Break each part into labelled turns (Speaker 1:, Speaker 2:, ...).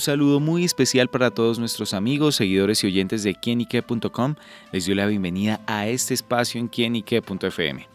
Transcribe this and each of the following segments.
Speaker 1: Un saludo muy especial para todos nuestros amigos, seguidores y oyentes de quienique.com. Les doy la bienvenida a este espacio en quienique.fm.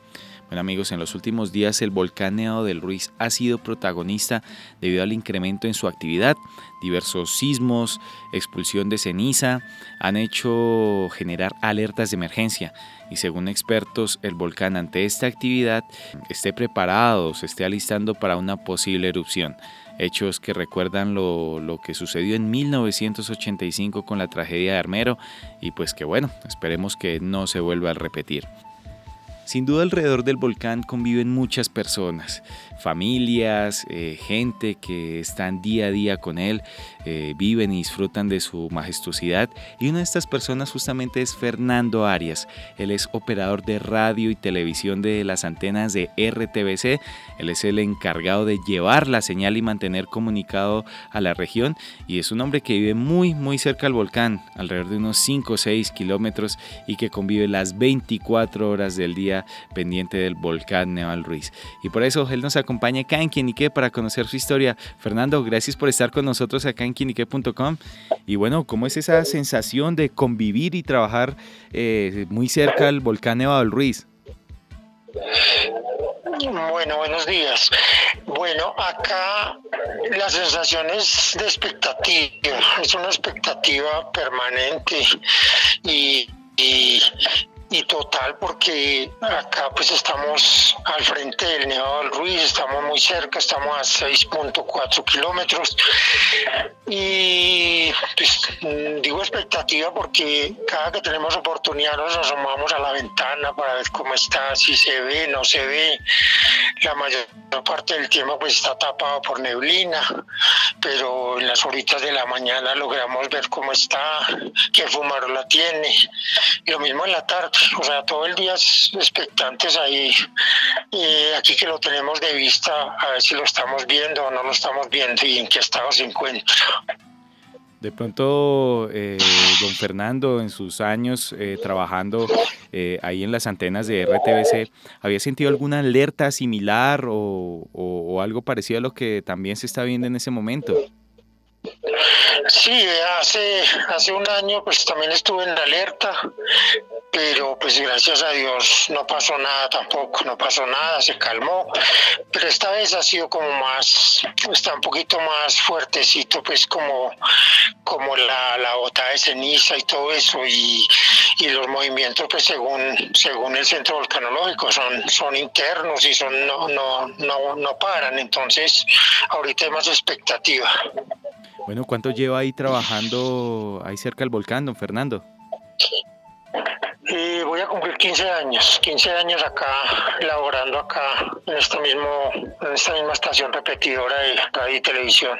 Speaker 1: Bueno amigos, en los últimos días el volcán Nevado del Ruiz ha sido protagonista debido al incremento en su actividad. Diversos sismos, expulsión de ceniza han hecho generar alertas de emergencia y según expertos el volcán ante esta actividad esté preparado, se esté alistando para una posible erupción hechos que recuerdan lo, lo, que sucedió en 1985 con la tragedia de Armero y pues que bueno, esperemos que no se vuelva a repetir. Sin duda alrededor del volcán conviven muchas personas, familias, eh, gente que están día a día con él, eh, viven y disfrutan de su majestuosidad. Y una de estas personas justamente es Fernando Arias. Él es operador de radio y televisión de las antenas de RTBC. Él es el encargado de llevar la señal y mantener comunicado a la región. Y es un hombre que vive muy, muy cerca al volcán, alrededor de unos 5 o 6 kilómetros, y que convive las 24 horas del día pendiente del volcán Neval Ruiz. Y por eso él nos acompaña acá en Quienique para conocer su historia. Fernando, gracias por estar con nosotros acá en quienique.com. Y bueno, ¿cómo es esa sensación de convivir y trabajar eh, muy cerca del volcán Nevado del Ruiz?
Speaker 2: Bueno, buenos días. Bueno, acá la sensación es de expectativa, es una expectativa permanente y, y total porque acá pues estamos al frente del Nevado del Ruiz, estamos muy cerca, estamos a 6.4 kilómetros. Y pues digo expectativa porque cada que tenemos oportunidad nos asomamos a la ventana para ver cómo está, si se ve, no se ve, la mayor parte del tiempo pues está tapado por neblina, pero en las horitas de la mañana logramos ver cómo está, qué fumarola tiene, lo mismo en la tarde o sea, todo el día expectantes ahí, y aquí que lo tenemos de vista, a ver si lo estamos viendo o no lo estamos viendo y en qué estado se encuentra.
Speaker 1: De pronto, eh, don Fernando, en sus años eh, trabajando eh, ahí en las antenas de RTBC, ¿había sentido alguna alerta similar o, o algo parecido a lo que también se está viendo en ese momento?
Speaker 2: Sí, hace, hace un año pues también estuve en alerta, pero pues gracias a Dios no pasó nada tampoco, no pasó nada, se calmó, pero esta vez ha sido como más, está un poquito más fuertecito, pues como, como la, la bota de ceniza y todo eso, y, y los movimientos pues según, según el centro volcanológico son, son internos y son no, no, no, no paran, entonces ahorita hay más expectativa.
Speaker 1: Bueno, ¿cuánto lleva ahí trabajando ahí cerca del volcán, don Fernando?
Speaker 2: Eh, voy a cumplir 15 años, 15 años acá, laborando acá, en, este mismo, en esta misma estación repetidora de radio y televisión.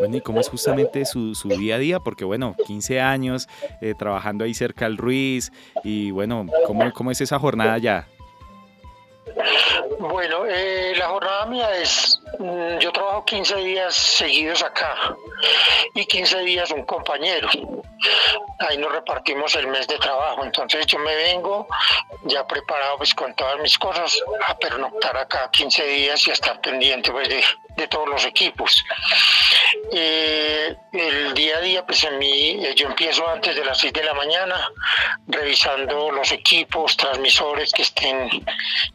Speaker 1: Bueno, ¿y cómo es justamente su, su día a día? Porque bueno, 15 años eh, trabajando ahí cerca al Ruiz y bueno, ¿cómo, cómo es esa jornada ya?
Speaker 2: Bueno, eh, la jornada mía es, mm, yo trabajo 15 días seguidos acá y 15 días un compañero. Ahí nos repartimos el mes de trabajo. Entonces yo me vengo ya preparado pues con todas mis cosas a pernoctar acá 15 días y a estar pendiente pues de todos los equipos. El día a día, pues en mí, eh, yo empiezo antes de las 6 de la mañana, revisando los equipos, transmisores que estén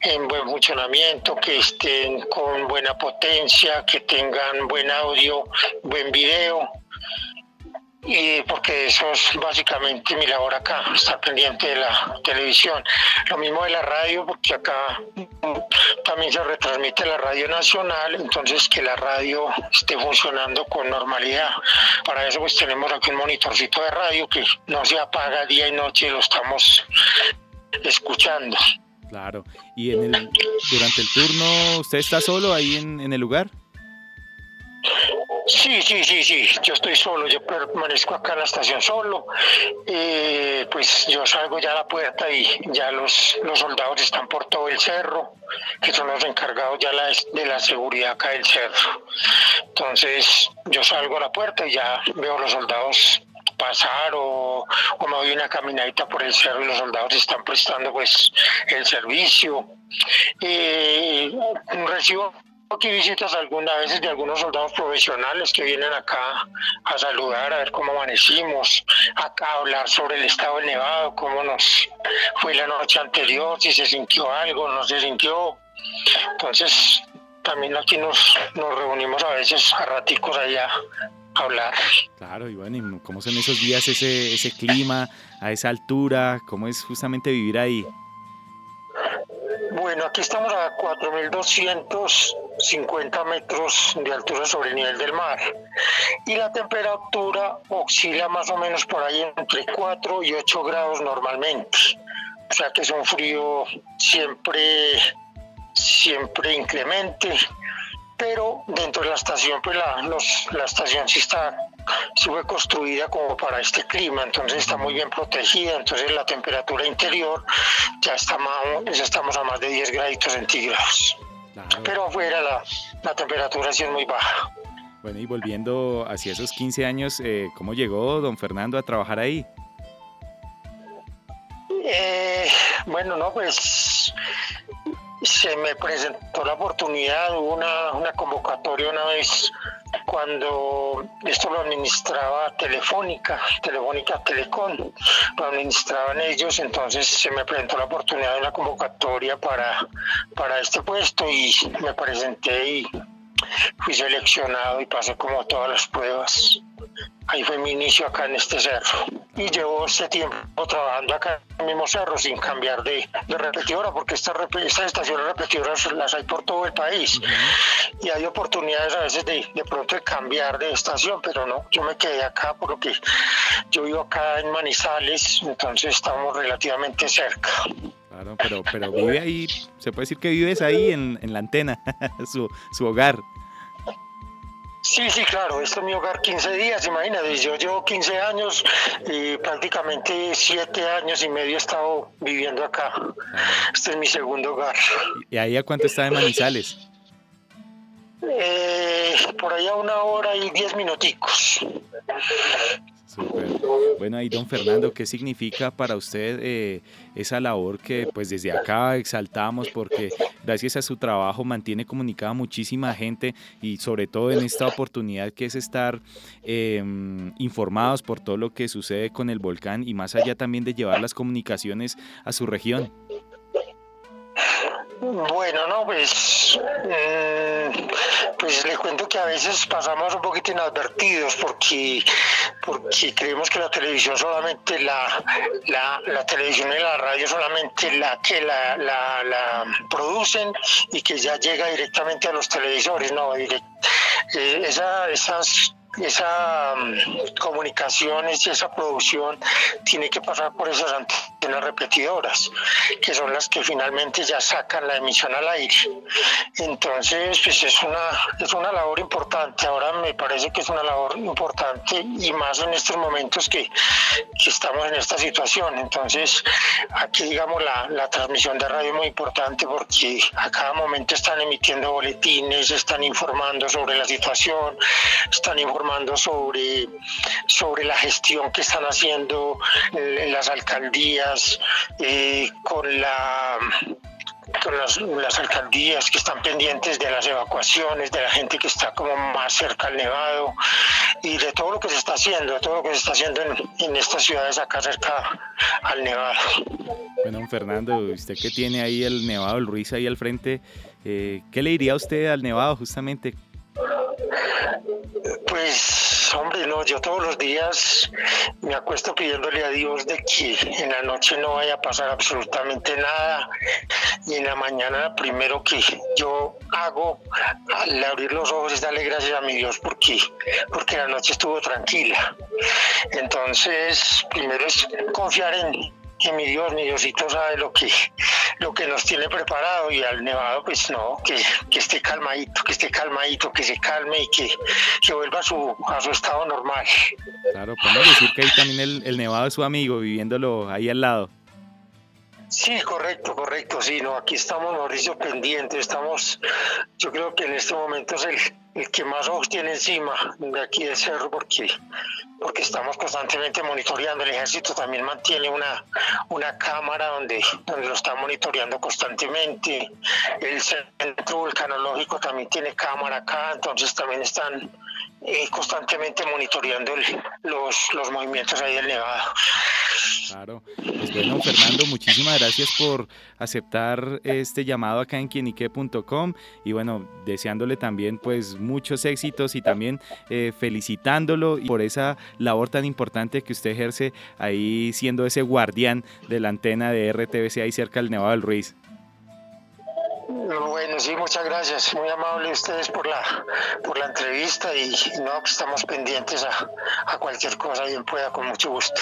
Speaker 2: en buen funcionamiento, que estén con buena potencia, que tengan buen audio, buen video y porque eso es básicamente mi labor acá, estar pendiente de la televisión. Lo mismo de la radio, porque acá también se retransmite la radio nacional, entonces que la radio esté funcionando con normalidad. Para eso pues tenemos aquí un monitorcito de radio que no se apaga día y noche, lo estamos escuchando.
Speaker 1: Claro. ¿Y en el, durante el turno usted está solo ahí en, en el lugar?
Speaker 2: Sí, sí, sí, sí, yo estoy solo, yo permanezco acá en la estación solo, eh, pues yo salgo ya a la puerta y ya los, los soldados están por todo el cerro, que son los encargados ya de la seguridad acá del cerro. Entonces yo salgo a la puerta y ya veo los soldados pasar o, o, me doy una caminadita por el cerro y los soldados están prestando pues el servicio. Eh, recibo aquí visitas algunas veces de algunos soldados profesionales que vienen acá a saludar, a ver cómo amanecimos, acá a hablar sobre el estado del Nevado, cómo nos fue la noche anterior, si se sintió algo, no se sintió. Entonces, también aquí nos, nos reunimos a veces a raticos allá a hablar.
Speaker 1: Claro, y bueno, ¿cómo son esos días, ese, ese clima, a esa altura? ¿Cómo es justamente vivir ahí?
Speaker 2: Bueno, aquí estamos a 4.250 metros de altura sobre el nivel del mar y la temperatura oscila más o menos por ahí entre 4 y 8 grados normalmente. O sea que es un frío siempre, siempre inclemente pero dentro de la estación, pues la, la estación sí está, sí fue construida como para este clima, entonces está muy bien protegida, entonces la temperatura interior ya, está más, ya estamos a más de 10 graditos centígrados. Pero afuera la, la, temperatura sí es muy baja.
Speaker 1: Bueno, y volviendo hacia esos 15 años, eh, ¿cómo llegó don Fernando a trabajar ahí?
Speaker 2: Eh, bueno, no, pues se me presentó la oportunidad, hubo una, una convocatoria una vez cuando esto lo administraba Telefónica, Telefónica Telecom, lo administraban ellos, entonces se me presentó la oportunidad de una convocatoria para, para este puesto y me presenté y fui seleccionado y pasé como todas las pruebas. Ahí fue mi inicio acá en este cerro. Y llevo este tiempo trabajando acá en el mismo cerro sin cambiar de, repetidora, porque estas estaciones repetidoras las hay por todo el país. Y hay oportunidades a veces de, de pronto de cambiar de estación, pero no, yo me quedé acá porque yo vivo acá en Manizales, entonces estamos relativamente cerca.
Speaker 1: Claro, pero, pero vive ahí, se puede decir que vives ahí en, en la antena, su, su hogar.
Speaker 2: Sí, sí, claro, esto es mi hogar 15 días, imagínate, yo llevo 15 años y prácticamente 7 años y medio he estado viviendo acá. Este es mi segundo hogar.
Speaker 1: ¿Y ahí a cuánto está de Manizales?
Speaker 2: Eh, por ahí a una hora y 10 minuticos.
Speaker 1: Bueno, ahí don Fernando, ¿qué significa para usted eh, esa labor que pues desde acá exaltamos porque gracias a su trabajo mantiene comunicada muchísima gente y sobre todo en esta oportunidad que es estar em, informados por todo lo que sucede con el volcán y más allá también de llevar las comunicaciones a su región?
Speaker 2: Bueno, no, pues, mm, pues le cuento que a veces pasamos un poquito inadvertidos porque, porque creemos que la televisión solamente la, la, televisión y la radio solamente la que la, la, producen y que ya llega directamente a los televisores, no, eh, esa, esas esa mm, comunicaciones y esa producción tiene que pasar por esas antenas repetidoras, que son las que finalmente ya sacan la emisión al aire. Entonces, pues es una, es una labor importante. Ahora me parece que es una labor importante y más en estos momentos que, que estamos en esta situación. Entonces, aquí, digamos, la, la transmisión de radio es muy importante porque a cada momento están emitiendo boletines, están informando sobre la situación, están informando sobre, sobre la gestión que están haciendo en las alcaldías, eh, con la con las, las, alcaldías que están pendientes de las evacuaciones, de la gente que está como más cerca al Nevado y de todo lo que se está haciendo, de todo lo que se está haciendo en, en estas ciudades acá cerca al Nevado.
Speaker 1: Bueno, Fernando, usted que tiene ahí el Nevado, el Ruiz ahí al frente, eh, ¿qué le diría usted al Nevado justamente?
Speaker 2: Pues, hombre, no, yo todos los días me acuesto pidiéndole a Dios de que en la noche no vaya a pasar absolutamente nada y en la mañana primero que yo hago al abrir los ojos es darle gracias a mi Dios porque, porque la noche estuvo tranquila. Entonces, primero es confiar en, que mi Dios, mi Diosito sabe lo que, lo que nos tiene preparado y al Nevado pues no, que, que esté calmadito, que esté calmadito, que se calme y que, que vuelva a su, a su estado normal.
Speaker 1: Claro, podemos decir que ahí también el, el Nevado es su amigo, viviéndolo ahí al lado.
Speaker 2: Sí, correcto, correcto, sí, no, aquí estamos Mauricio pendientes, estamos, yo creo que en este momento es el, el que más ojos tiene encima de aquí del cerro porque, porque estamos constantemente monitoreando. El ejército también mantiene una, una cámara donde, donde lo está monitoreando constantemente. El centro vulcanológico también tiene cámara acá, entonces también están eh, constantemente monitoreando los, los movimientos ahí del Nevado.
Speaker 1: Claro. Pues bueno, Fernando, muchísimas gracias por aceptar este llamado acá en quienique.com y bueno, deseándole también pues muchos éxitos y también eh, felicitándolo por esa labor tan importante que usted ejerce ahí siendo ese guardián de la antena de RTBC ahí cerca del Nevado del Ruiz.
Speaker 2: Bueno, sí, muchas gracias. Muy amable ustedes por la, por la entrevista y no, pues, estamos pendientes a, a cualquier cosa, bien pueda, con mucho gusto.